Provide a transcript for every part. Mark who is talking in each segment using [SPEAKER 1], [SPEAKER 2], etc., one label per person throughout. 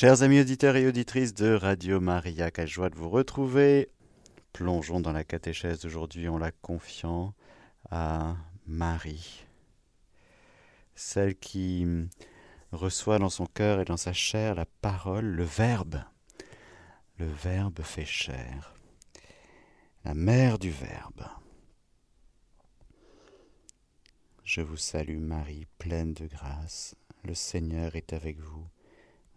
[SPEAKER 1] Chers amis auditeurs et auditrices de Radio Maria, quelle joie de vous retrouver. Plongeons dans la catéchèse d'aujourd'hui en la confiant à Marie, celle qui reçoit dans son cœur et dans sa chair la parole, le Verbe. Le Verbe fait chair, la mère du Verbe. Je vous salue Marie, pleine de grâce, le Seigneur est avec vous.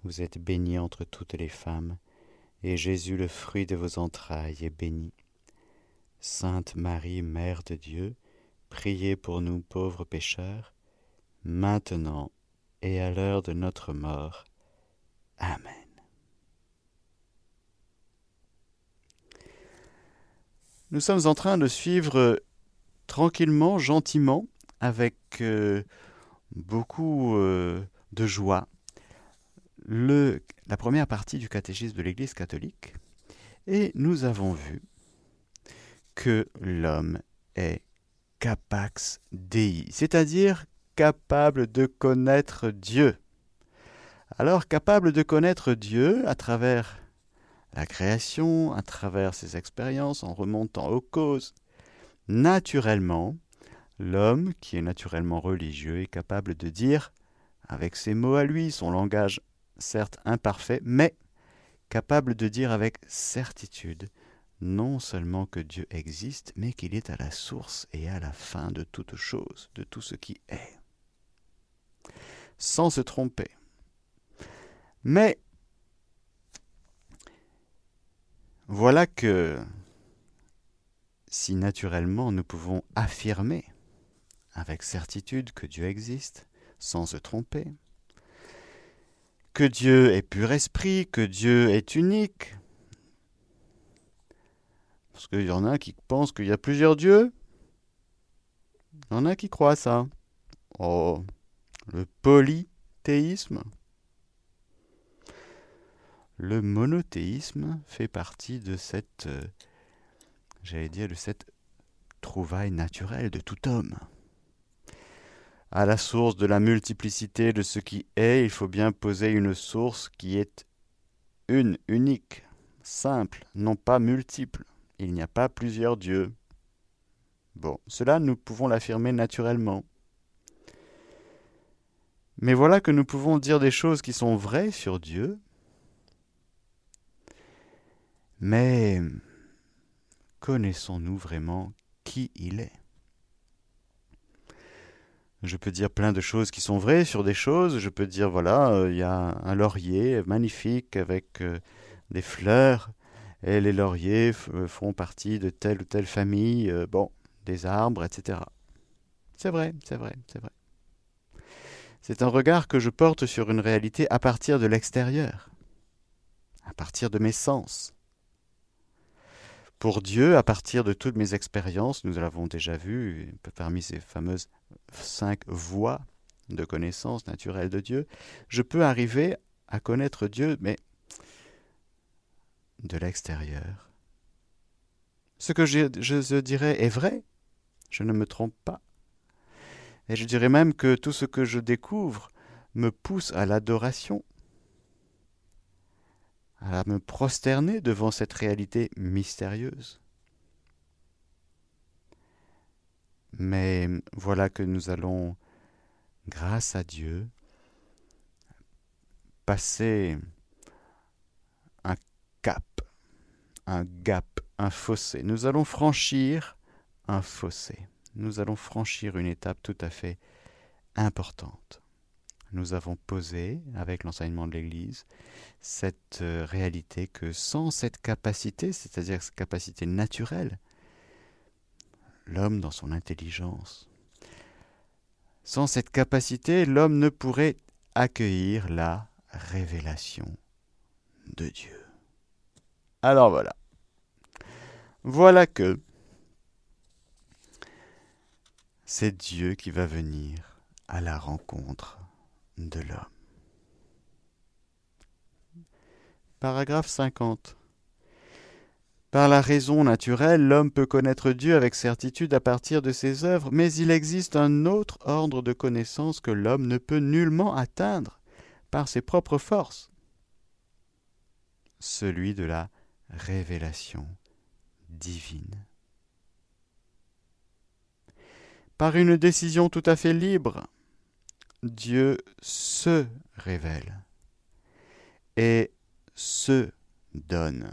[SPEAKER 1] Vous êtes bénie entre toutes les femmes, et Jésus, le fruit de vos entrailles, est béni. Sainte Marie, Mère de Dieu, priez pour nous pauvres pécheurs, maintenant et à l'heure de notre mort. Amen. Nous sommes en train de suivre tranquillement, gentiment, avec euh, beaucoup euh, de joie, la première partie du catéchisme de l'Église catholique, et nous avons vu que l'homme est capax Dei, c'est-à-dire capable de connaître Dieu. Alors capable de connaître Dieu à travers la création, à travers ses expériences, en remontant aux causes, naturellement, l'homme, qui est naturellement religieux, est capable de dire, avec ses mots à lui, son langage certes imparfait, mais capable de dire avec certitude non seulement que Dieu existe, mais qu'il est à la source et à la fin de toute chose, de tout ce qui est, sans se tromper. Mais voilà que si naturellement nous pouvons affirmer avec certitude que Dieu existe, sans se tromper, que Dieu est pur esprit, que Dieu est unique, parce qu'il y en a qui pensent qu'il y a plusieurs dieux. Il y en a qui croient ça. Oh, le polythéisme. Le monothéisme fait partie de cette, euh, j'allais dire, de cette trouvaille naturelle de tout homme. À la source de la multiplicité de ce qui est, il faut bien poser une source qui est une, unique, simple, non pas multiple. Il n'y a pas plusieurs dieux. Bon, cela nous pouvons l'affirmer naturellement. Mais voilà que nous pouvons dire des choses qui sont vraies sur Dieu, mais connaissons-nous vraiment qui il est? Je peux dire plein de choses qui sont vraies sur des choses. Je peux dire, voilà, euh, il y a un laurier magnifique avec euh, des fleurs, et les lauriers euh, font partie de telle ou telle famille, bon, des arbres, etc. C'est vrai, c'est vrai, c'est vrai. C'est un regard que je porte sur une réalité à partir de l'extérieur, à partir de mes sens. Pour Dieu, à partir de toutes mes expériences, nous l'avons déjà vu, parmi ces fameuses cinq voies de connaissance naturelle de Dieu, je peux arriver à connaître Dieu, mais de l'extérieur. Ce que je, dirais est vrai, je ne me trompe pas. Et je dirais même que tout ce que je découvre me pousse à l'adoration, à me prosterner devant cette réalité mystérieuse. Mais voilà que nous allons, grâce à Dieu, passer un cap, un gap, un fossé. Nous allons franchir un fossé. Nous allons franchir une étape tout à fait importante nous avons posé, avec l'enseignement de l'Église, cette euh, réalité que sans cette capacité, c'est-à-dire cette capacité naturelle, l'homme dans son intelligence, sans cette capacité, l'homme ne pourrait accueillir la révélation de Dieu. Alors voilà. Voilà que c'est Dieu qui va venir à la rencontre de l'homme. Paragraphe 50. Par la raison naturelle, l'homme peut connaître Dieu avec certitude à partir de ses œuvres, mais il existe un autre ordre de connaissance que l'homme ne peut nullement atteindre par ses propres forces. celui de la révélation divine. Par une décision tout à fait libre, Dieu se révèle et se donne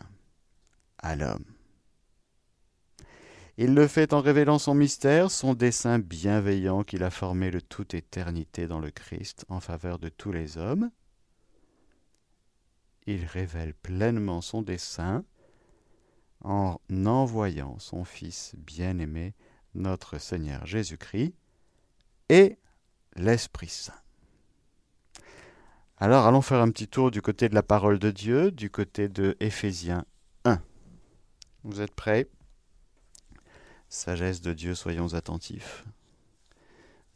[SPEAKER 1] à l'homme. Il le fait en révélant son mystère, son dessein bienveillant qu'il a formé de toute éternité dans le Christ en faveur de tous les hommes. Il révèle pleinement son dessein en envoyant son Fils bien-aimé, notre Seigneur Jésus-Christ, et l'Esprit Saint. Alors allons faire un petit tour du côté de la parole de Dieu, du côté de Éphésiens 1. Vous êtes prêts? Sagesse de Dieu, soyons attentifs.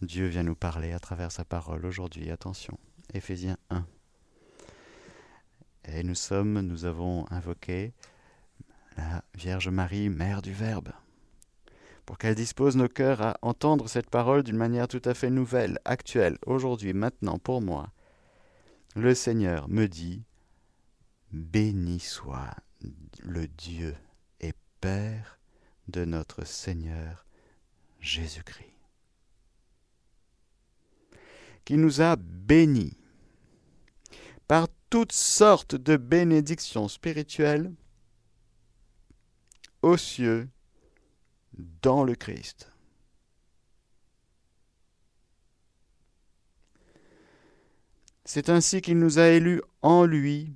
[SPEAKER 1] Dieu vient nous parler à travers sa parole aujourd'hui. Attention, Éphésiens 1. Et nous sommes, nous avons invoqué la Vierge Marie, Mère du Verbe, pour qu'elle dispose nos cœurs à entendre cette parole d'une manière tout à fait nouvelle, actuelle, aujourd'hui, maintenant, pour moi. Le Seigneur me dit, Béni soit le Dieu Père de notre Seigneur Jésus-Christ, qui nous a bénis par toutes sortes de bénédictions spirituelles aux cieux dans le Christ. C'est ainsi qu'il nous a élus en lui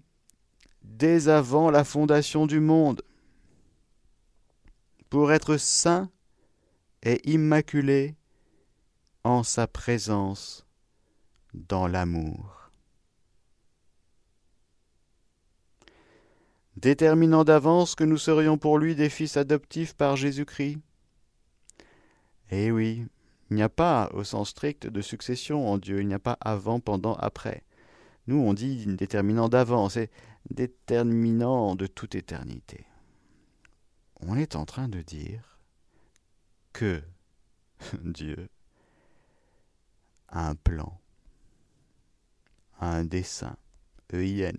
[SPEAKER 1] dès avant la fondation du monde pour être saint et immaculé en sa présence dans l'amour. Déterminant d'avance que nous serions pour lui des fils adoptifs par Jésus-Christ. Eh oui, il n'y a pas, au sens strict, de succession en Dieu, il n'y a pas avant, pendant, après. Nous, on dit déterminant d'avance, et déterminant de toute éternité on est en train de dire que Dieu a un plan, a un dessein, EIN.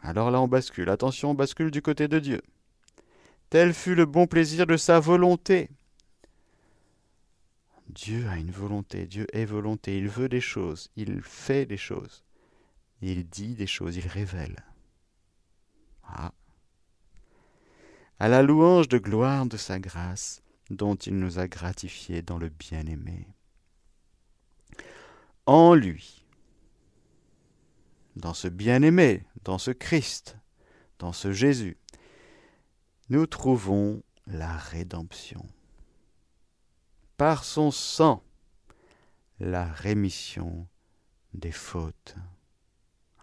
[SPEAKER 1] Alors là, on bascule. Attention, on bascule du côté de Dieu. Tel fut le bon plaisir de sa volonté. Dieu a une volonté, Dieu est volonté, il veut des choses, il fait des choses, il dit des choses, il révèle. Ah. À la louange de gloire de sa grâce, dont il nous a gratifiés dans le bien-aimé. En lui, dans ce bien-aimé, dans ce Christ, dans ce Jésus, nous trouvons la rédemption. Par son sang, la rémission des fautes.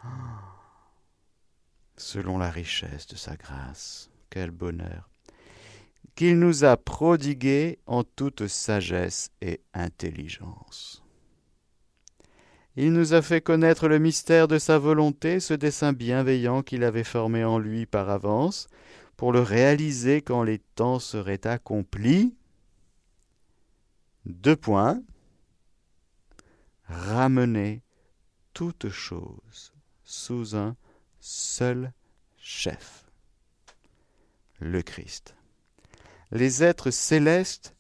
[SPEAKER 1] Ah selon la richesse de sa grâce. Quel bonheur qu'il nous a prodigué en toute sagesse et intelligence. Il nous a fait connaître le mystère de sa volonté, ce dessein bienveillant qu'il avait formé en lui par avance, pour le réaliser quand les temps seraient accomplis. Deux points. Ramener toute chose sous un seul chef, le Christ. Les êtres célestes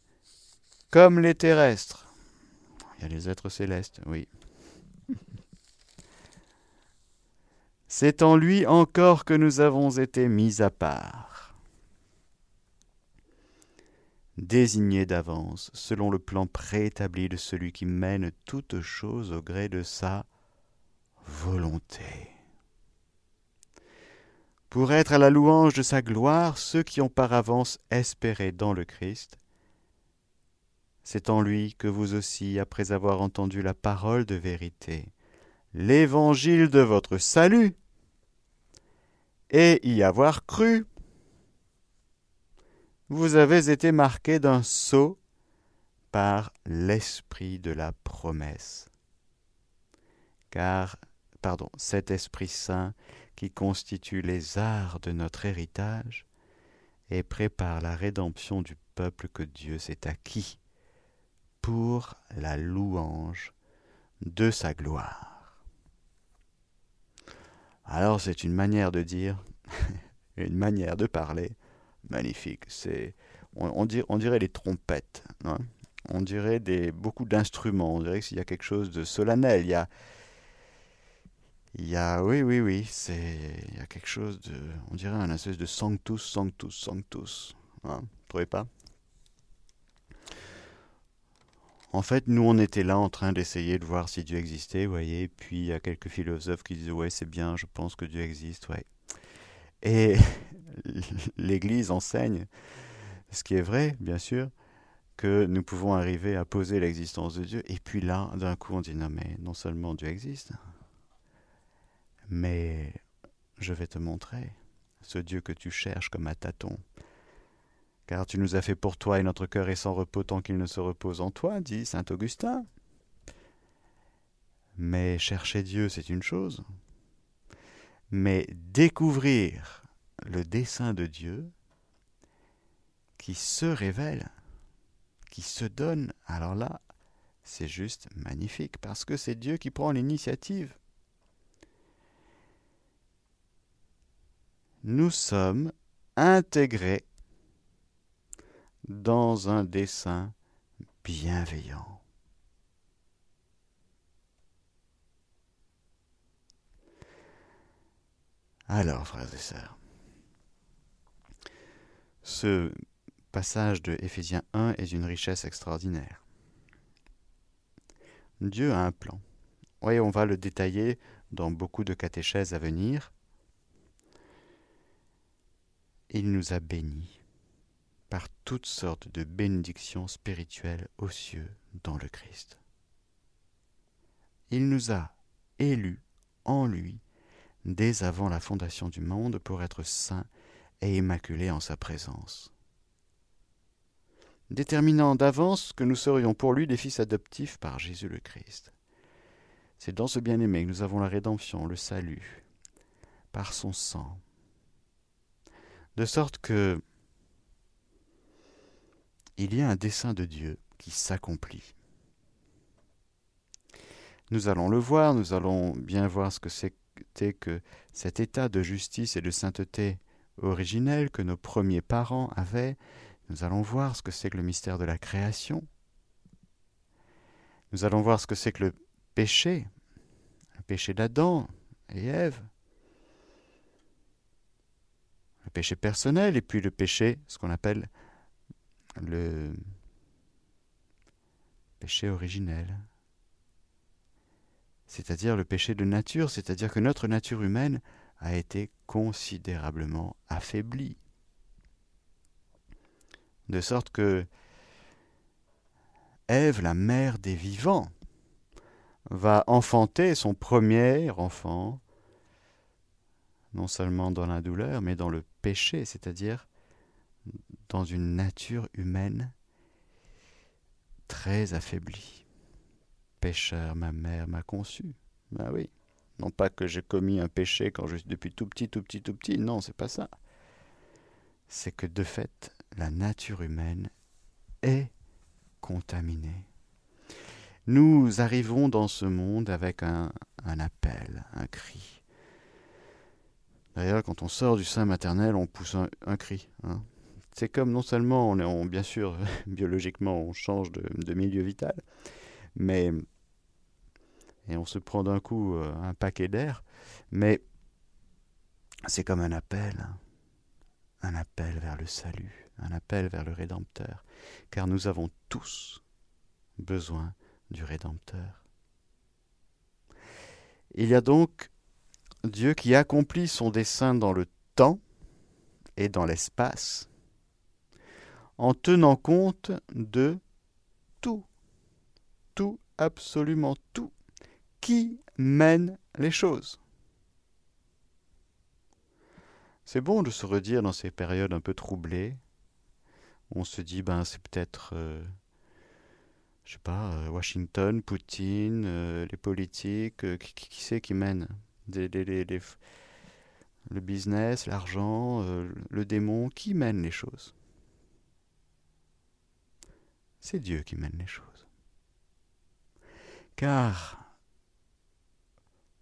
[SPEAKER 1] comme les terrestres. Il y a les êtres célestes, oui. C'est en lui encore que nous avons été mis à part, désignés d'avance selon le plan préétabli de celui qui mène toutes choses au gré de sa volonté pour être à la louange de sa gloire ceux qui ont par avance espéré dans le Christ. C'est en lui que vous aussi, après avoir entendu la parole de vérité, l'évangile de votre salut, et y avoir cru, vous avez été marqués d'un sceau par l'esprit de la promesse. Car, pardon, cet Esprit Saint qui constitue les arts de notre héritage et prépare la rédemption du peuple que Dieu s'est acquis pour la louange de sa gloire. Alors c'est une manière de dire, une manière de parler magnifique. C'est, on, dirait, les trompettes. Hein. on dirait beaucoup d'instruments. On dirait qu'il y a quelque chose de solennel. Il y a, il y a, oui, oui, oui, c'est, il y a quelque chose de, on dirait un espèce de sanctus, sanctus, sanctus. Hein, vous trouvez pas? En fait, nous, on était là en train d'essayer de voir si Dieu existait, vous voyez. Puis il y a quelques philosophes qui disaient ouais, c'est bien, je pense que Dieu existe, ouais. Et l'Église enseigne, ce qui est vrai, bien sûr, que nous pouvons arriver à poser l'existence de Dieu. Et puis là, d'un coup, on dit non, mais non seulement Dieu existe, mais je vais te montrer ce Dieu que tu cherches comme à tâtons car tu nous as fait pour toi et notre cœur est sans repos tant qu'il ne se repose en toi, dit saint Augustin. Mais chercher Dieu, c'est une chose. Mais découvrir le dessein de Dieu qui se révèle, qui se donne, alors là, c'est juste magnifique, parce que c'est Dieu qui prend l'initiative. Nous sommes intégrés dans un dessein bienveillant. Alors, frères et sœurs, ce passage de Éphésiens 1 est d'une richesse extraordinaire. Dieu a un plan. Oui, on va le détailler dans beaucoup de catéchèses à venir. Il nous a bénis par toutes sortes de bénédictions spirituelles aux cieux dans le Christ. Il nous a élus en lui dès avant la fondation du monde pour être saints et immaculés en sa présence. Déterminant d'avance que nous serions pour lui des fils adoptifs par Jésus le Christ. C'est dans ce bien-aimé que nous avons la rédemption, le salut, par son sang. De sorte que il y a un dessein de Dieu qui s'accomplit. Nous allons le voir, nous allons bien voir ce que c'était que cet état de justice et de sainteté originel que nos premiers parents avaient. Nous allons voir ce que c'est que le mystère de la création. Nous allons voir ce que c'est que le péché, le péché d'Adam et Ève, le péché personnel et puis le péché, ce qu'on appelle le péché originel, c'est-à-dire le péché de nature, c'est-à-dire que notre nature humaine a été considérablement affaiblie. De sorte que Ève, la mère des vivants, va enfanter son premier enfant, non seulement dans la douleur, mais dans le péché, c'est-à-dire dans une nature humaine très affaiblie. Pécheur, ma mère m'a conçu. Ben oui. Non pas que j'ai commis un péché quand je suis depuis tout petit, tout petit, tout petit. Non, c'est pas ça. C'est que de fait, la nature humaine est contaminée. Nous arrivons dans ce monde avec un, un appel, un cri. D'ailleurs, quand on sort du sein maternel, on pousse un, cri. Hein c'est comme non seulement on, bien sûr biologiquement on change de, milieu vital, mais et on se prend d'un coup euh, un paquet d'air, mais c'est comme un appel, hein. un appel vers le salut, un appel vers le Rédempteur, car nous avons tous besoin du Rédempteur. Il y a donc Dieu qui accomplit son dessein dans le temps et dans l'espace, en tenant compte de tout, tout, absolument tout, qui mène les choses. C'est bon de se redire dans ces périodes un peu troublées. On se dit, ben c'est peut-être, euh, je sais pas, euh, Washington, Poutine, euh, les politiques, qui, qui c'est qui mène? Le business, l'argent, le démon, qui mène les choses c'est Dieu qui mène les choses. Car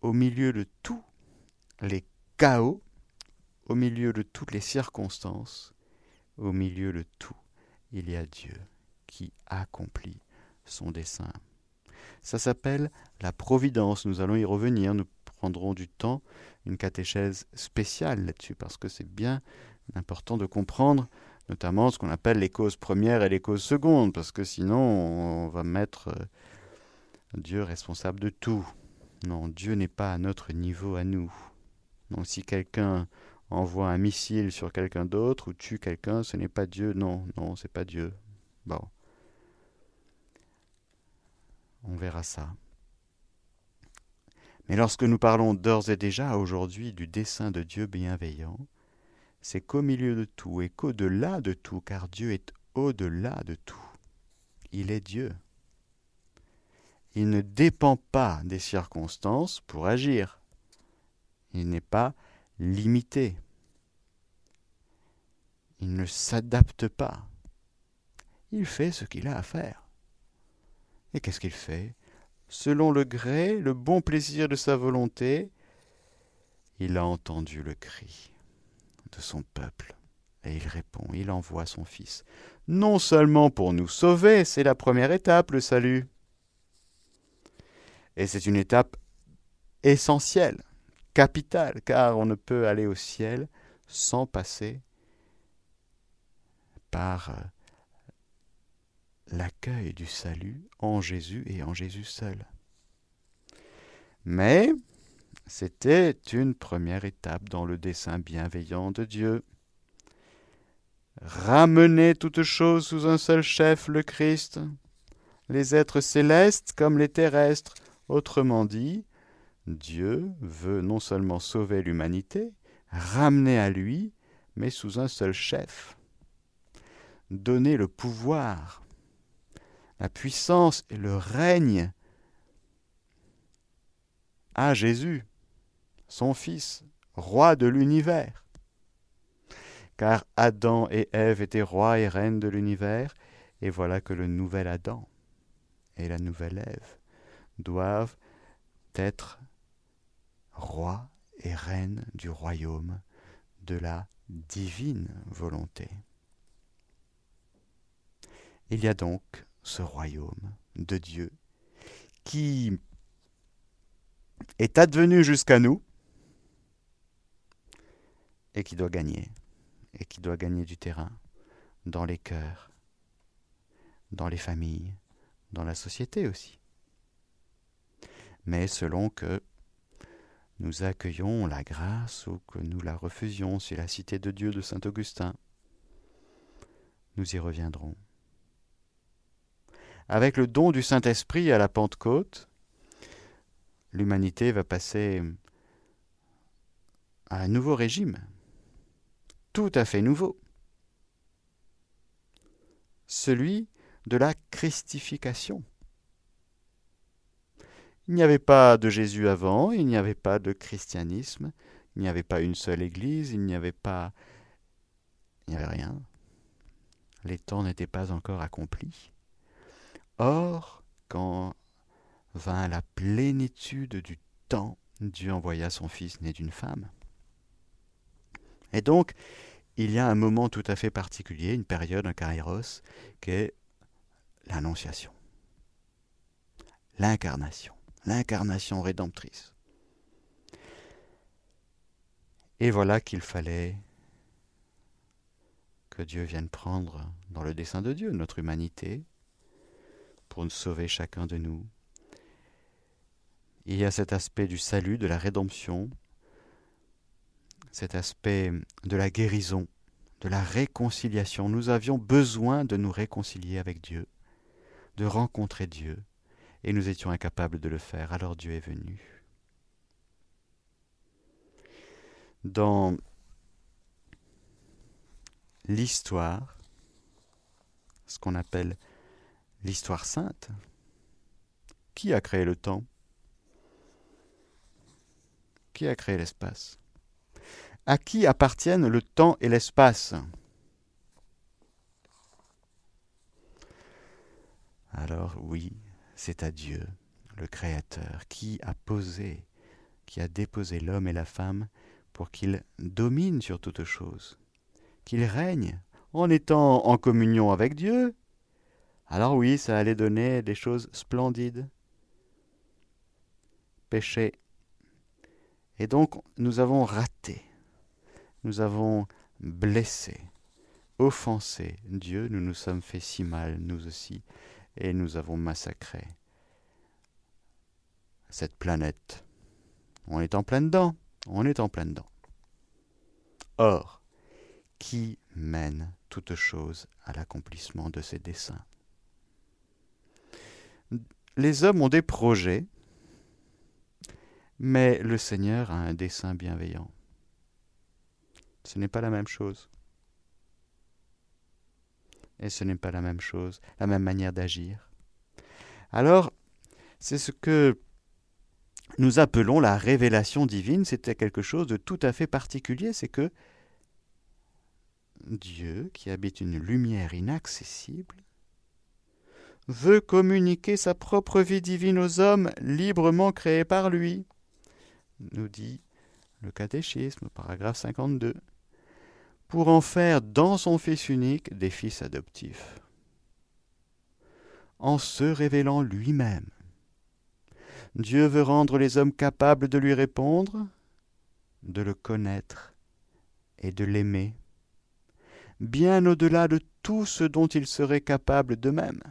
[SPEAKER 1] au milieu de tout, les chaos, au milieu de toutes les circonstances, au milieu de tout, il y a Dieu qui accomplit son dessein. Ça s'appelle la providence. Nous allons y revenir. Prendrons du temps, une catéchèse spéciale là-dessus, parce que c'est bien important de comprendre notamment ce qu'on appelle les causes premières et les causes secondes, parce que sinon on va mettre euh, Dieu responsable de tout. Non, Dieu n'est pas à notre niveau à nous. Donc si quelqu'un envoie un missile sur quelqu'un d'autre ou tue quelqu'un, ce n'est pas Dieu. Non, non, c'est pas Dieu. Bon. On verra ça. Mais lorsque nous parlons d'ores et déjà aujourd'hui du dessein de Dieu bienveillant, c'est qu'au milieu de tout et qu'au-delà de tout, car Dieu est au-delà de tout. Il est Dieu. Il ne dépend pas des circonstances pour agir. Il n'est pas limité. Il ne s'adapte pas. Il fait ce qu'il a à faire. Et qu'est-ce qu'il fait? Selon le gré, le bon plaisir de sa volonté, il a entendu le cri de son peuple. Et il répond, il envoie son Fils. Non seulement pour nous sauver, c'est la première étape, le salut. Et c'est une étape essentielle, capitale, car on ne peut aller au ciel sans passer par euh, l'accueil du salut en Jésus et en Jésus seul. Mais c'était une première étape dans le dessein bienveillant de Dieu. Ramener toutes choses sous un seul chef, le Christ, les êtres célestes comme les terrestres. Autrement dit, Dieu veut non seulement sauver l'humanité, ramener à lui, mais sous un seul chef. Donner le pouvoir, la puissance et le règne à Jésus, son Fils, roi de l'univers. Car Adam et Ève étaient rois et reines de l'univers, et voilà que le nouvel Adam et la nouvelle Ève doivent être rois et reines du royaume de la divine volonté. Il y a donc ce royaume de Dieu qui est advenu jusqu'à nous et qui doit gagner, et qui doit gagner du terrain dans les cœurs, dans les familles, dans la société aussi. Mais selon que nous accueillons la grâce ou que nous la refusions, c'est la cité de Dieu de Saint Augustin. Nous y reviendrons. Avec le don du Saint-Esprit à la Pentecôte, l'humanité va passer à un nouveau régime, tout à fait nouveau, celui de la christification. Il n'y avait pas de Jésus avant, il n'y avait pas de christianisme, il n'y avait pas une seule église, il n'y avait pas... Il n'y avait rien. Les temps n'étaient pas encore accomplis. Or, quand vint la plénitude du temps, Dieu envoya son Fils né d'une femme. Et donc, il y a un moment tout à fait particulier, une période, un kairos, qui est l'annonciation, l'incarnation, l'incarnation rédemptrice. Et voilà qu'il fallait que Dieu vienne prendre dans le dessein de Dieu notre humanité pour nous sauver chacun de nous. Il y a cet aspect du salut, de la rédemption, cet aspect de la guérison, de la réconciliation. Nous avions besoin de nous réconcilier avec Dieu, de rencontrer Dieu, et nous étions incapables de le faire, alors Dieu est venu. Dans l'histoire, ce qu'on appelle l'histoire sainte, qui a créé le temps? Qui a créé l'espace? À qui appartiennent le temps et l'espace? Alors oui, c'est à Dieu, le Créateur, qui a posé, qui a déposé l'homme et la femme pour qu'ils dominent sur toute chose, qu'ils règnent en étant en communion avec Dieu. Alors oui, ça allait donner des choses splendides. Péché. Et donc nous avons raté, nous avons blessé, offensé Dieu, nous nous sommes fait si mal, nous aussi, et nous avons massacré cette planète. On est en plein dedans, on est en plein dedans. Or, qui mène toute chose à l'accomplissement de ses desseins? Les hommes ont des projets, mais le Seigneur a un dessein bienveillant. Ce n'est pas la même chose. Et ce n'est pas la même chose, la même manière d'agir. Alors, c'est ce que nous appelons la révélation divine. C'était quelque chose de tout à fait particulier. C'est que Dieu, qui habite une lumière inaccessible, veut communiquer sa propre vie divine aux hommes librement créés par lui, nous dit le catéchisme, paragraphe 52 pour en faire dans son Fils unique des fils adoptifs, en se révélant lui-même. Dieu veut rendre les hommes capables de lui répondre, de le connaître et de l'aimer, bien au-delà de tout ce dont ils seraient capables d'eux-mêmes.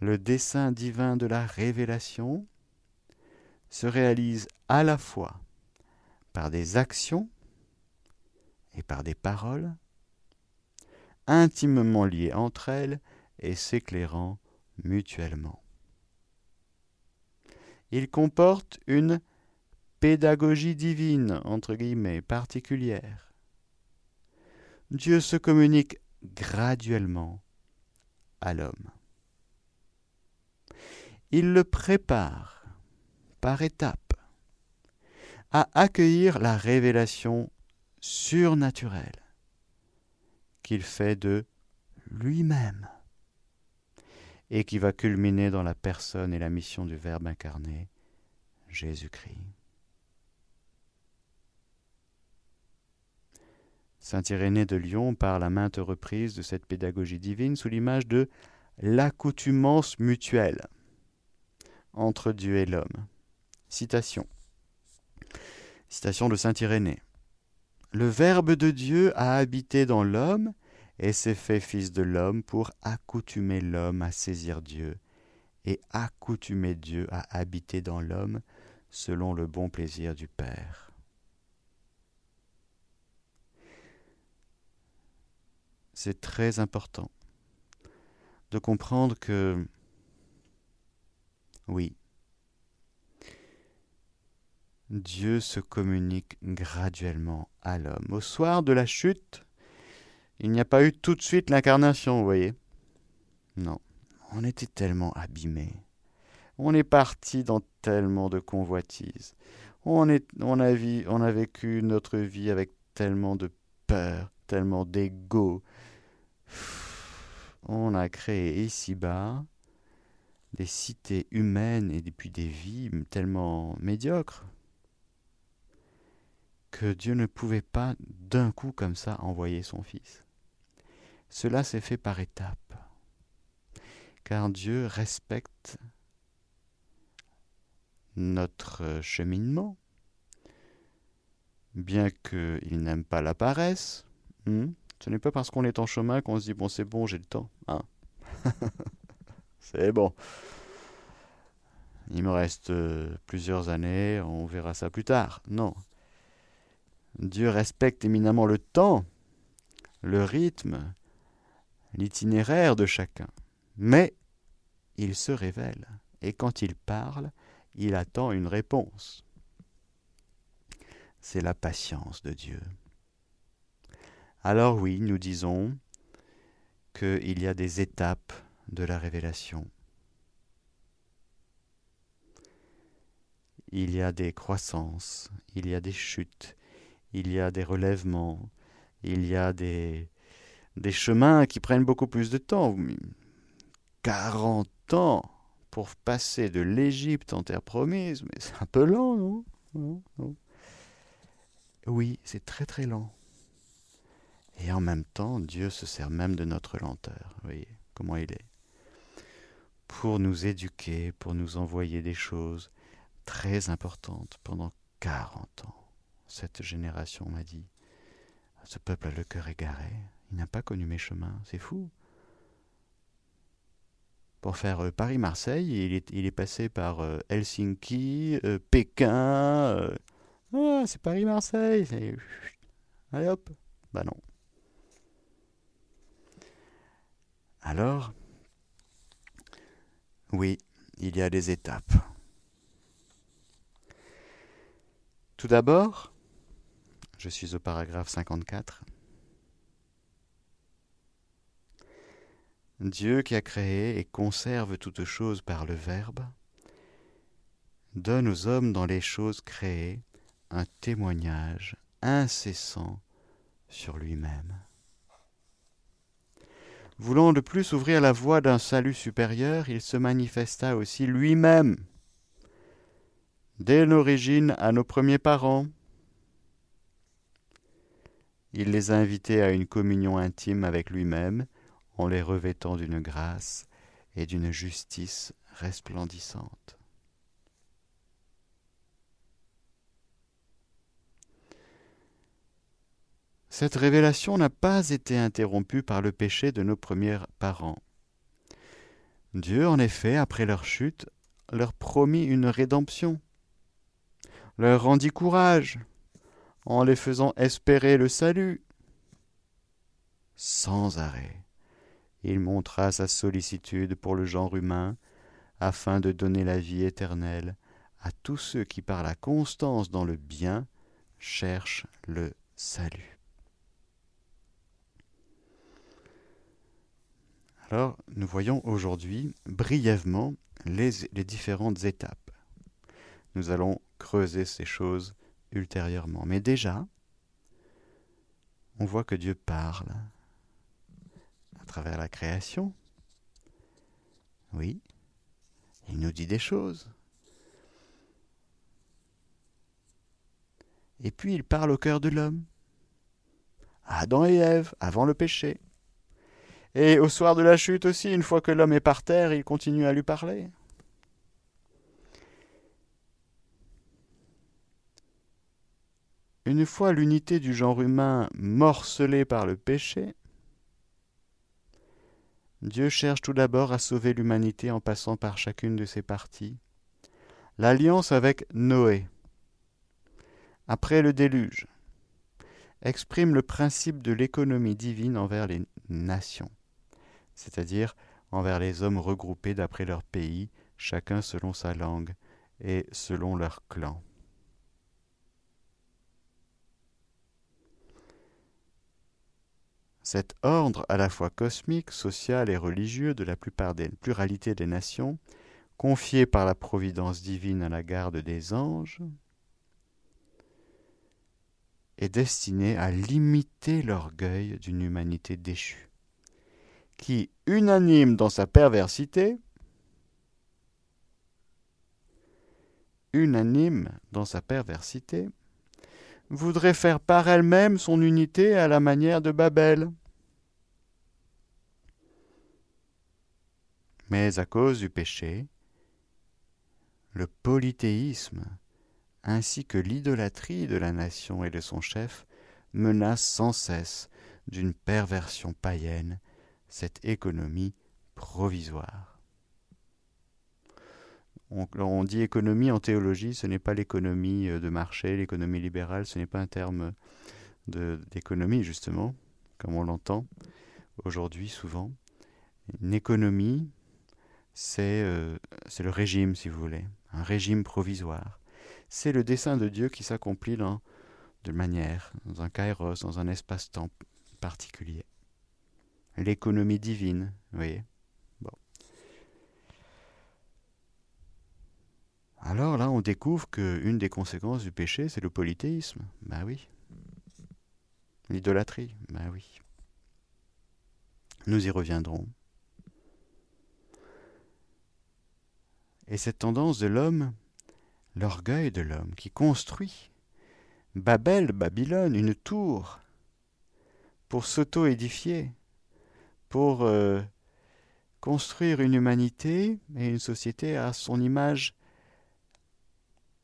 [SPEAKER 1] Le dessein divin de la révélation se réalise à la fois par des actions et par des paroles, intimement liées entre elles et s'éclairant mutuellement. Il comporte une pédagogie divine, entre guillemets, particulière. Dieu se communique graduellement à l'homme. Il le prépare par étapes à accueillir la révélation surnaturelle qu'il fait de lui-même et qui va culminer dans la personne et la mission du Verbe incarné, Jésus-Christ. Saint Irénée de Lyon parle à maintes reprises de cette pédagogie divine sous l'image de l'accoutumance mutuelle entre Dieu et l'homme. Citation. Citation de Saint Irénée. Le Verbe de Dieu a habité dans l'homme et s'est fait fils de l'homme pour accoutumer l'homme à saisir Dieu et accoutumer Dieu à habiter dans l'homme selon le bon plaisir du Père. C'est très important de comprendre que, oui, Dieu se communique graduellement à l'homme. Au soir de la chute, il n'y a pas eu tout de suite l'incarnation, vous voyez. Non, on était tellement abîmés. On est parti dans tellement de convoitises. On, a vécu notre vie avec tellement de peur, tellement d'ego. On a créé ici-bas des cités humaines et puis des vies tellement médiocres que Dieu ne pouvait pas d'un coup comme ça envoyer son Fils. Cela s'est fait par étapes, car Dieu respecte notre cheminement, bien qu'il n'aime pas la paresse. Hmm, ce n'est pas parce qu'on est en chemin qu'on se dit bon c'est bon j'ai le temps. Hein c'est bon. Il me reste euh, plusieurs années, on verra ça plus tard. Non, Dieu respecte éminemment le temps, le rythme, l'itinéraire de chacun. Mais il se révèle, et quand il parle, il attend une réponse. C'est la patience de Dieu. Alors oui, nous disons qu'il y a des étapes de la révélation. Il y a des croissances, il y a des chutes, il y a des relèvements, il y a des, des chemins qui prennent beaucoup plus de temps. 40 ans pour passer de l'Égypte en terre promise, mais c'est un peu lent, non, Oui, c'est très très lent. Et en même temps, Dieu se sert même de notre lenteur. Vous voyez comment il est. Pour nous éduquer, pour nous envoyer des choses très importantes pendant 40 ans. Cette génération m'a dit, ce peuple a le cœur égaré, il n'a pas connu mes chemins, c'est fou. Pour faire euh, Paris-Marseille, il est, passé par euh, Helsinki, euh, Pékin. ah, c'est Paris-Marseille. Allez hop. Bah non. Alors, oui, il y a des étapes. Tout d'abord, je suis au paragraphe 54. Dieu qui a créé et conserve toutes choses par le Verbe, donne aux hommes dans les choses créées un témoignage incessant sur lui-même. Voulant de plus ouvrir la voie d'un salut supérieur, il se manifesta aussi lui-même, dès l'origine à nos premiers parents. Il les a invités à une communion intime avec lui-même, en les revêtant d'une grâce et d'une justice resplendissante. Cette révélation n'a pas été interrompue par le péché de nos premiers parents. Dieu, en effet, après leur chute, leur promit une rédemption, leur rendit courage, en les faisant espérer le salut, sans arrêt il montra sa sollicitude pour le genre humain, afin de donner la vie éternelle à tous ceux qui par la constance dans le bien cherchent le salut. Alors, nous voyons aujourd'hui brièvement les, différentes étapes. Nous allons creuser ces choses ultérieurement. Mais déjà, on voit que Dieu parle, travers la création. Oui, il nous dit des choses. Et puis il parle au cœur de l'homme. Adam et Ève, avant le péché. Et au soir de la chute aussi, une fois que l'homme est par terre, il continue à lui parler. Une fois l'unité du genre humain morcelée par le péché, Dieu cherche tout d'abord à sauver l'humanité en passant par chacune de ses parties. L'alliance avec Noé, après le déluge, exprime le principe de l'économie divine envers les nations, c'est-à-dire envers les hommes regroupés d'après leur pays, chacun selon sa langue et selon leur clan. Cet ordre à la fois cosmique, social et religieux de la plupart des pluralités des nations, confié par la providence divine à la garde des anges, est destiné à limiter l'orgueil d'une humanité déchue, qui, unanime dans sa perversité, unanime dans sa perversité, voudrait faire par elle-même son unité à la manière de Babel. Mais à cause du péché, le polythéisme, ainsi que l'idolâtrie de la nation et de son chef, menacent sans cesse d'une perversion païenne cette économie provisoire. On, dit économie en théologie, ce n'est pas l'économie euh, de marché, l'économie libérale, ce n'est pas un terme d'économie justement, comme on l'entend aujourd'hui souvent. Une économie, euh, c'est le régime, si vous voulez, un régime provisoire. C'est le dessein de Dieu qui s'accomplit de manière, dans un kairos, dans un espace-temps particulier. L'économie divine, vous voyez. Alors là, on découvre qu'une des conséquences du péché, c'est le polythéisme. Ben oui. L'idolâtrie. Ben oui. Nous y reviendrons. Et cette tendance de l'homme, l'orgueil de l'homme qui construit Babel, Babylone, une tour pour s'auto-édifier, pour euh, construire une humanité et une société à son image,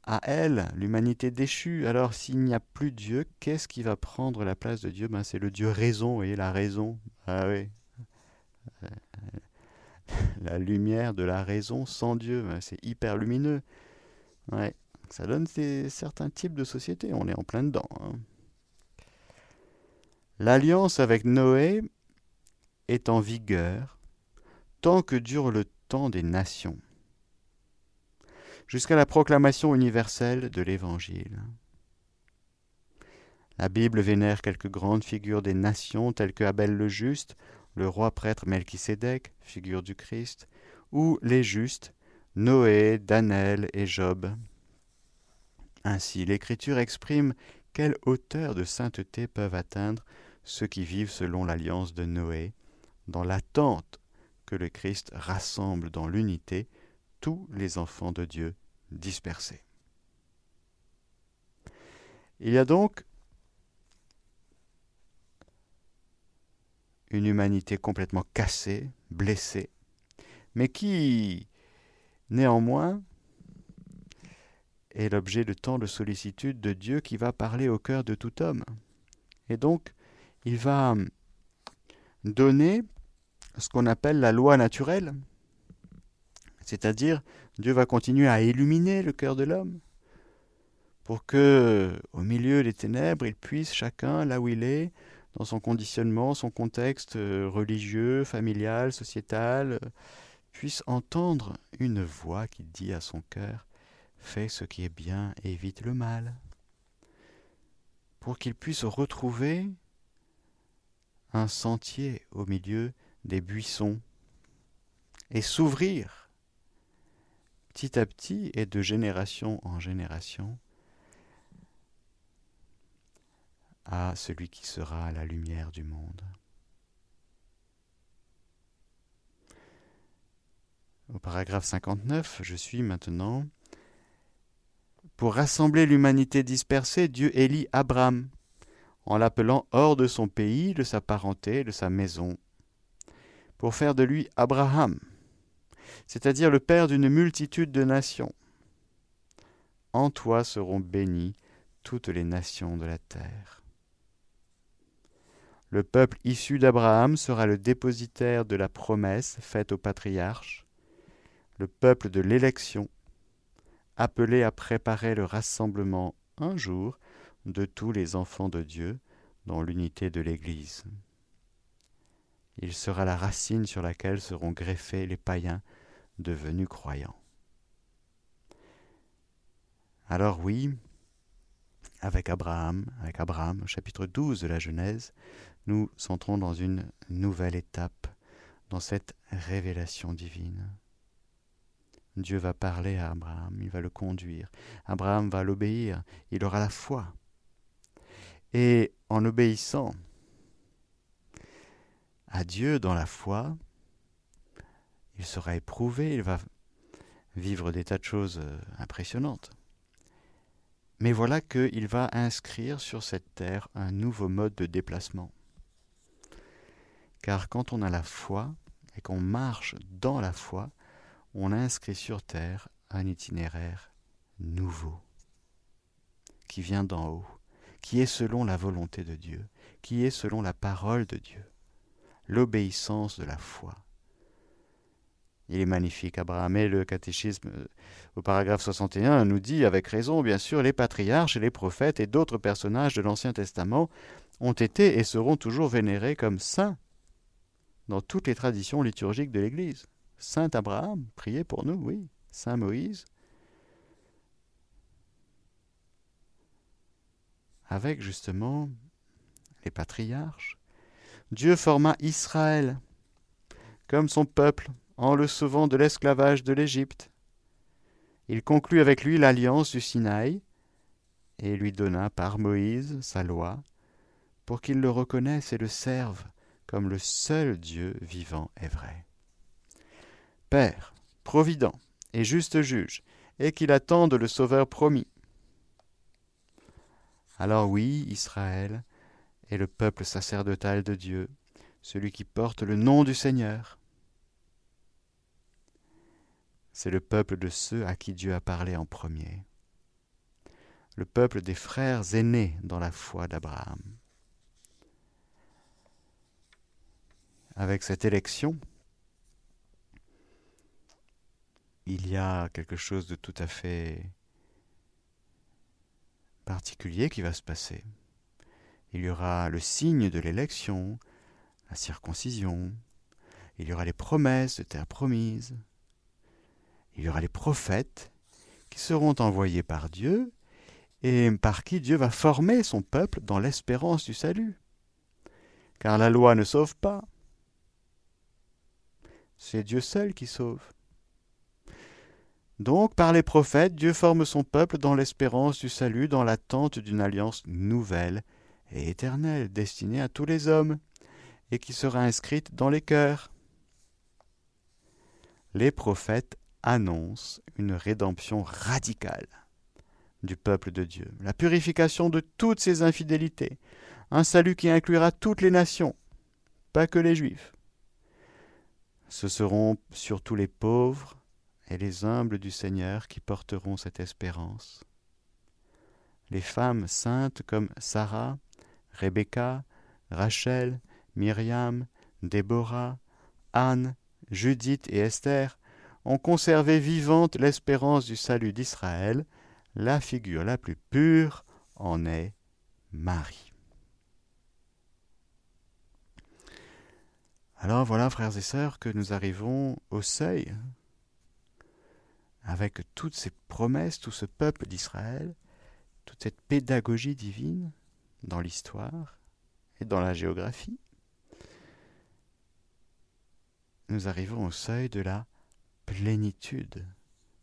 [SPEAKER 1] à elle, l'humanité déchue. Alors s'il n'y a plus Dieu, qu'est-ce qui va prendre la place de Dieu? Ben, C'est le Dieu raison, et la raison. Ah oui. La lumière de la raison sans Dieu, ben, c'est hyper lumineux. Ouais. Ça donne certains types de sociétés, on est en plein dedans. Hein. L'alliance avec Noé est en vigueur tant que dure le temps des nations, jusqu'à la proclamation universelle de l'Évangile. La Bible vénère quelques grandes figures des nations telles que Abel le juste, le roi prêtre Melchisédek, figure du Christ, ou les justes, Noé, Daniel et Job. Ainsi, l'Écriture exprime quelle hauteur de sainteté peuvent atteindre ceux qui vivent selon l'alliance de Noé, dans l'attente que le Christ rassemble dans l'unité tous les enfants de Dieu dispersés. Il y a donc une humanité complètement cassée, blessée, mais qui, néanmoins, est l'objet de tant de sollicitude de Dieu qui va parler au cœur de tout homme. Et donc, il va donner ce qu'on appelle la loi naturelle, c'est-à-dire Dieu va continuer à illuminer le cœur de l'homme pour que, au milieu des ténèbres, il puisse chacun, là où il est, dans son conditionnement, son contexte euh, religieux, familial, sociétal, euh, puisse entendre une voix qui dit à son cœur Fais ce qui est bien évite le mal, pour qu'il puisse retrouver un sentier au milieu des buissons et s'ouvrir petit à petit et de génération en génération à celui qui sera la lumière du monde. Au paragraphe 59, je suis maintenant pour rassembler l'humanité dispersée, Dieu élit Abraham, en l'appelant hors de son pays, de sa parenté, de sa maison, pour faire de lui Abraham, c'est-à-dire le père d'une multitude de nations. En toi seront bénies toutes les nations de la terre. Le peuple issu d'Abraham sera le dépositaire de la promesse faite au patriarche, le peuple de l'élection, appelé à préparer le rassemblement un jour de tous les enfants de Dieu dans l'unité de l'Église. Il sera la racine sur laquelle seront greffés les païens devenus croyants. Alors oui, avec Abraham, avec Abraham, chapitre 12 de la Genèse, nous entrons dans une nouvelle étape, dans cette révélation divine. Dieu va parler à Abraham, il va le conduire. Abraham va l'obéir, il aura la foi. Et en obéissant à Dieu dans la foi, il sera éprouvé, il va vivre des tas de choses euh, impressionnantes. Mais voilà qu'il va inscrire sur cette terre un nouveau mode de déplacement. Car quand on a la foi et qu'on marche dans la foi, on inscrit sur terre un itinéraire nouveau, qui vient d'en haut, qui est selon la volonté de Dieu, qui est selon la parole de Dieu, l'obéissance de la foi. Il est magnifique, Abraham, et le catéchisme euh, au paragraphe 61 nous dit avec raison, bien sûr, les patriarches et les prophètes et d'autres personnages de l'Ancien Testament ont été et seront toujours vénérés comme saints dans toutes les traditions liturgiques de l'Église. Saint Abraham, priez pour nous, oui. Saint Moïse. Avec justement les patriarches. Dieu forma Israël comme son peuple en le sauvant de l'esclavage de l'Égypte. Il conclut avec lui l'alliance du Sinaï et lui donna par Moïse sa loi pour qu'il le reconnaisse et le serve comme le seul Dieu vivant et vrai. Père, provident et juste juge, et qu'il attende le Sauveur promis. Alors oui, Israël est le peuple sacerdotal de Dieu, celui qui porte le nom du Seigneur. C'est le peuple de ceux à qui Dieu a parlé en premier, le peuple des frères aînés dans la foi d'Abraham. Avec cette élection, il y a quelque chose de tout à fait particulier qui va se passer. Il y aura le signe de l'élection, la circoncision, il y aura les promesses de terre promise, il y aura les prophètes qui seront envoyés par Dieu et par qui Dieu va former son peuple dans l'espérance du salut. Car la loi ne sauve pas. C'est Dieu seul qui sauve. Donc, par les prophètes, Dieu forme son peuple dans l'espérance du salut, dans l'attente d'une alliance nouvelle et éternelle, destinée à tous les hommes, et qui sera inscrite dans les cœurs. Les prophètes annoncent une rédemption radicale du peuple de Dieu, la purification de toutes ses infidélités, un salut qui inclura toutes les nations, pas que les Juifs. Ce seront surtout les pauvres, et les humbles du Seigneur qui porteront cette espérance. Les femmes saintes comme Sarah, Rebecca, Rachel, Myriam, Déborah, Anne, Judith et Esther ont conservé vivante l'espérance du salut d'Israël, la figure la plus pure en est Marie. Alors voilà, frères et sœurs, que nous arrivons au seuil avec toutes ces promesses, tout ce peuple d'Israël, toute cette pédagogie divine dans l'histoire et dans la géographie, nous arrivons au seuil de la plénitude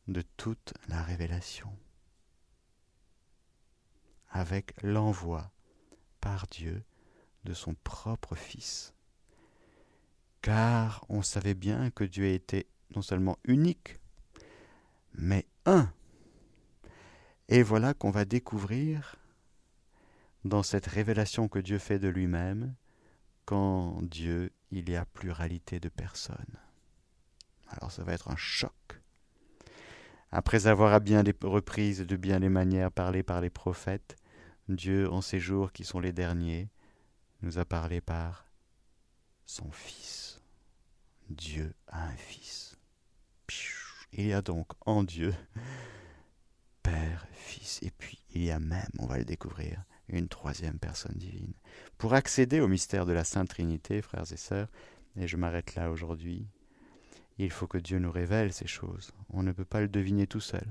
[SPEAKER 1] de toute la révélation, avec l'envoi par Dieu de son propre Fils. Car on savait bien que Dieu était non seulement unique mais un. Et voilà qu'on va découvrir dans cette révélation que Dieu fait de lui-même qu'en Dieu il y a pluralité de personnes. Alors ça va être un choc. Après avoir à bien des reprises de bien des manières parlé par les prophètes, Dieu en ces jours qui sont les derniers nous a parlé par son Fils. Dieu a un Fils. Il y a donc en Dieu Père, Fils, et puis il y a même, on va le découvrir, une troisième personne divine. Pour accéder au mystère de la Sainte Trinité, frères et sœurs, et je m'arrête là aujourd'hui, il faut que Dieu nous révèle ces choses. On ne peut pas le deviner tout seul.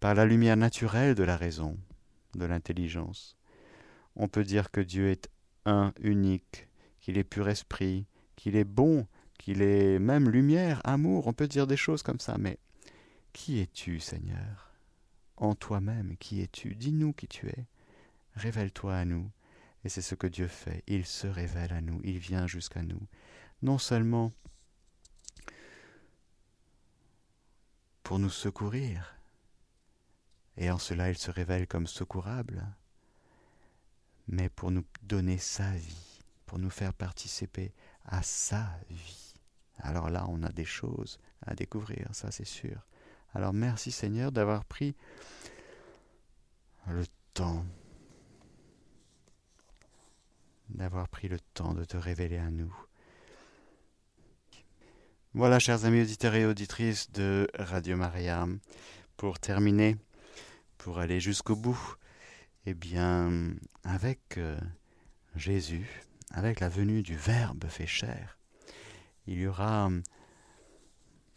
[SPEAKER 1] Par la lumière naturelle de la raison, de l'intelligence, on peut dire que Dieu est un, unique, qu'il est pur esprit, qu'il est bon, qu'il est même lumière, amour, on peut dire des choses comme ça, mais qui es-tu, Seigneur? En toi-même, qui es-tu Dis-nous qui tu es. Révèle-toi à nous. Et c'est ce que Dieu fait. Il se révèle à nous, il vient jusqu'à nous. Non seulement pour nous secourir, et en cela il se révèle comme secourable, mais pour nous donner sa vie, pour nous faire participer à sa vie. Alors là, on a des choses à découvrir, ça c'est sûr. Alors merci Seigneur d'avoir pris le temps, d'avoir pris le temps de te révéler à nous. Voilà, chers amis auditeurs et auditrices de Radio Maria, pour terminer, pour aller jusqu'au bout, eh bien, avec euh, Jésus, avec la venue du Verbe fait chair, il y aura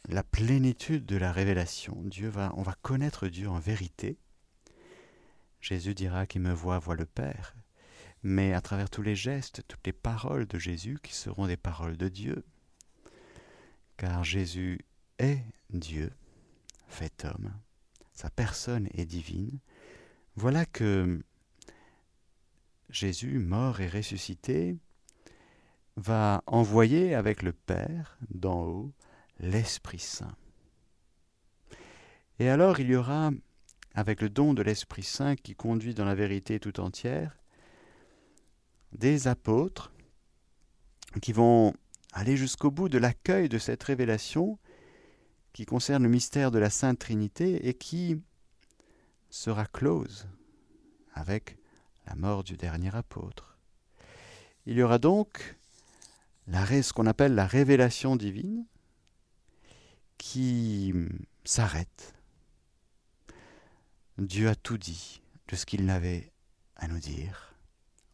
[SPEAKER 1] la plénitude de la révélation. Dieu va, on va connaître Dieu en vérité. Jésus dira qui me voit voit le Père. Mais à travers tous les gestes, toutes les paroles de Jésus qui seront des paroles de Dieu. Car Jésus est Dieu, fait homme. Sa personne est divine. Voilà que Jésus, mort et ressuscité, va envoyer avec le Père d'en haut l'Esprit Saint. Et alors il y aura, avec le don de l'Esprit Saint qui conduit dans la vérité tout entière, des apôtres qui vont aller jusqu'au bout de l'accueil de cette révélation qui concerne le mystère de la Sainte Trinité et qui sera close avec la mort du dernier apôtre. Il y aura donc la, ce qu'on appelle la révélation divine qui s'arrête. Dieu a tout dit de ce qu'il n'avait à nous dire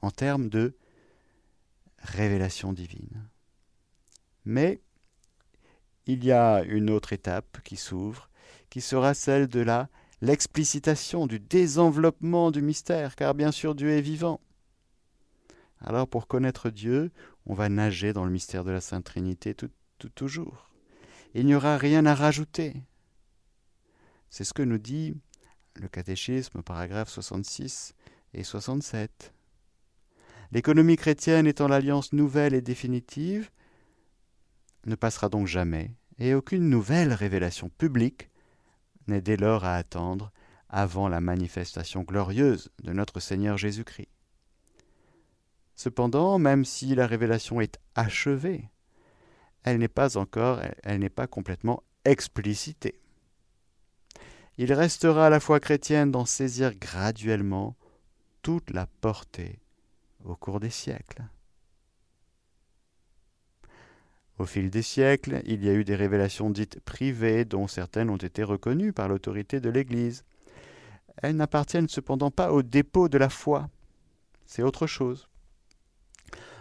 [SPEAKER 1] en termes de révélation divine. Mais il y a une autre étape qui s'ouvre, qui sera celle de la l'explicitation, du désenveloppement du mystère, car bien sûr Dieu est vivant. Alors pour connaître Dieu, on va nager dans le mystère de la Sainte Trinité tout, toujours. Il n'y aura rien à rajouter. C'est ce que nous dit le catéchisme, paragraphe 66 et 67. L'économie chrétienne étant l'alliance nouvelle et définitive, ne passera donc jamais, et aucune nouvelle révélation publique n'est dès lors à attendre avant la manifestation glorieuse de notre Seigneur Jésus-Christ. Cependant, même si la révélation est achevée, elle n'est pas encore, elle n'est pas complètement explicitée. Il restera à la foi chrétienne d'en saisir graduellement toute la portée au cours des siècles. Au fil des siècles, il y a eu des révélations dites privées dont certaines ont été reconnues par l'autorité de l'Église. Elles n'appartiennent cependant pas au dépôt de la foi. C'est autre chose.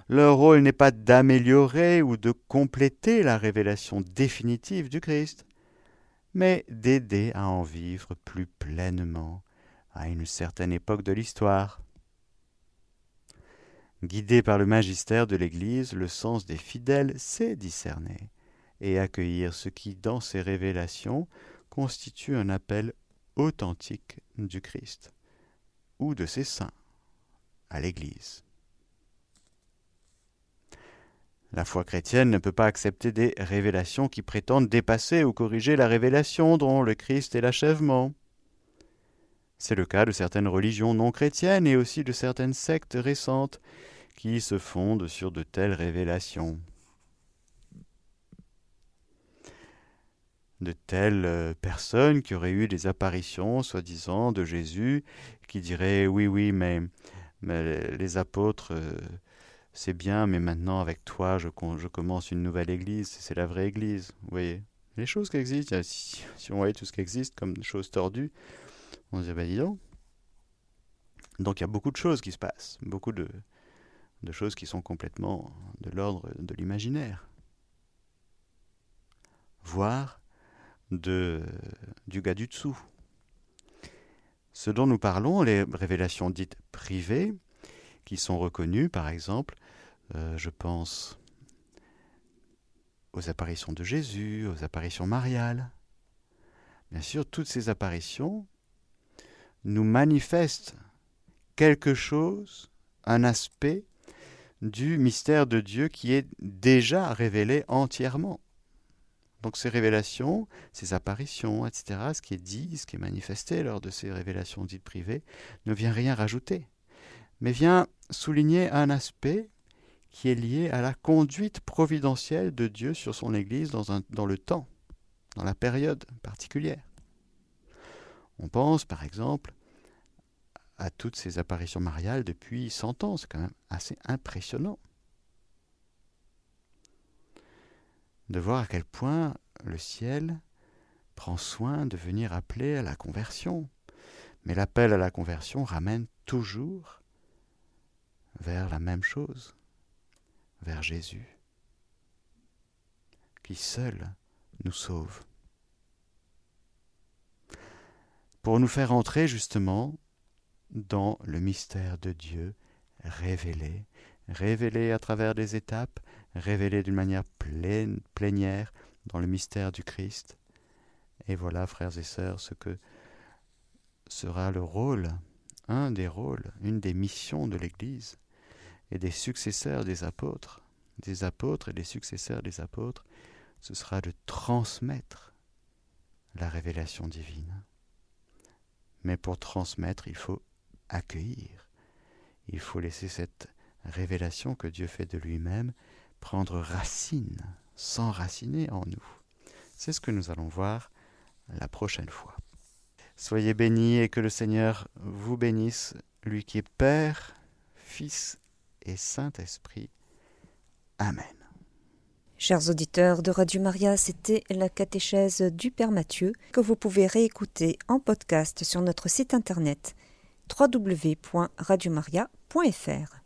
[SPEAKER 1] Leur rôle n'est pas d'améliorer ou de compléter la révélation définitive du Christ, mais d'aider à en vivre plus pleinement à une certaine époque de l'histoire. Guidé par le magistère de l'Église, le sens des fidèles sait discerner et accueillir ce qui, dans ces révélations, constitue un appel authentique du Christ ou de ses saints à l'Église. La foi chrétienne ne peut pas accepter des révélations qui prétendent dépasser ou corriger la révélation dont le Christ est l'achèvement. C'est le cas de certaines religions non chrétiennes et aussi de certaines sectes récentes qui se fondent sur de telles révélations. De telles euh, personnes qui auraient eu des apparitions, soi-disant, de Jésus, qui diraient oui, oui, mais, les apôtres, euh, c'est bien, mais maintenant avec toi, je, commence une nouvelle église, c'est la vraie église. Vous voyez Les choses qui existent, si, on voyait tout ce qui existe comme des choses tordues, on se dirait, bah dis donc. Donc il y a beaucoup de choses qui se passent, beaucoup de, choses qui sont complètement de l'ordre de l'imaginaire, voire du gars du dessous. Ce dont nous parlons, les révélations dites privées, qui sont reconnues, par exemple, euh, je pense aux apparitions de Jésus, aux apparitions mariales. Bien sûr, toutes ces apparitions nous manifestent quelque chose, un aspect du mystère de Dieu qui est déjà révélé entièrement. Donc ces révélations, ces apparitions, etc., ce qui est dit, ce qui est manifesté lors de ces révélations dites privées, ne vient rien rajouter, mais vient souligner un aspect qui est lié à la conduite providentielle de Dieu sur son Église dans le temps, dans la période particulière. On pense par exemple à toutes ces apparitions mariales depuis 100 ans. C'est quand même assez impressionnant de voir à quel point le ciel prend soin de venir appeler à la conversion. Mais l'appel à la conversion ramène toujours vers la même chose, vers Jésus, qui seul nous sauve. Pour nous faire entrer justement dans le mystère de Dieu révélé, révélé à travers des étapes, révélé d'une manière plénière dans le mystère du Christ. Et voilà, frères et sœurs, ce que sera le rôle, un des rôles, une des missions de l'Église et des successeurs des apôtres, des apôtres et des successeurs des apôtres, ce sera de transmettre la révélation divine. Mais pour transmettre, il faut accueillir. Il faut laisser cette révélation que Dieu fait de lui-même prendre racine, s'enraciner en nous. C'est ce que nous allons voir la prochaine fois. Soyez bénis et que le Seigneur vous bénisse, lui qui est Père, Fils et Saint-Esprit. Amen.
[SPEAKER 2] Chers auditeurs de Radio Maria, c'était la catéchèse du Père Mathieu que vous pouvez réécouter en podcast sur notre site internet www.radiomaria.fr.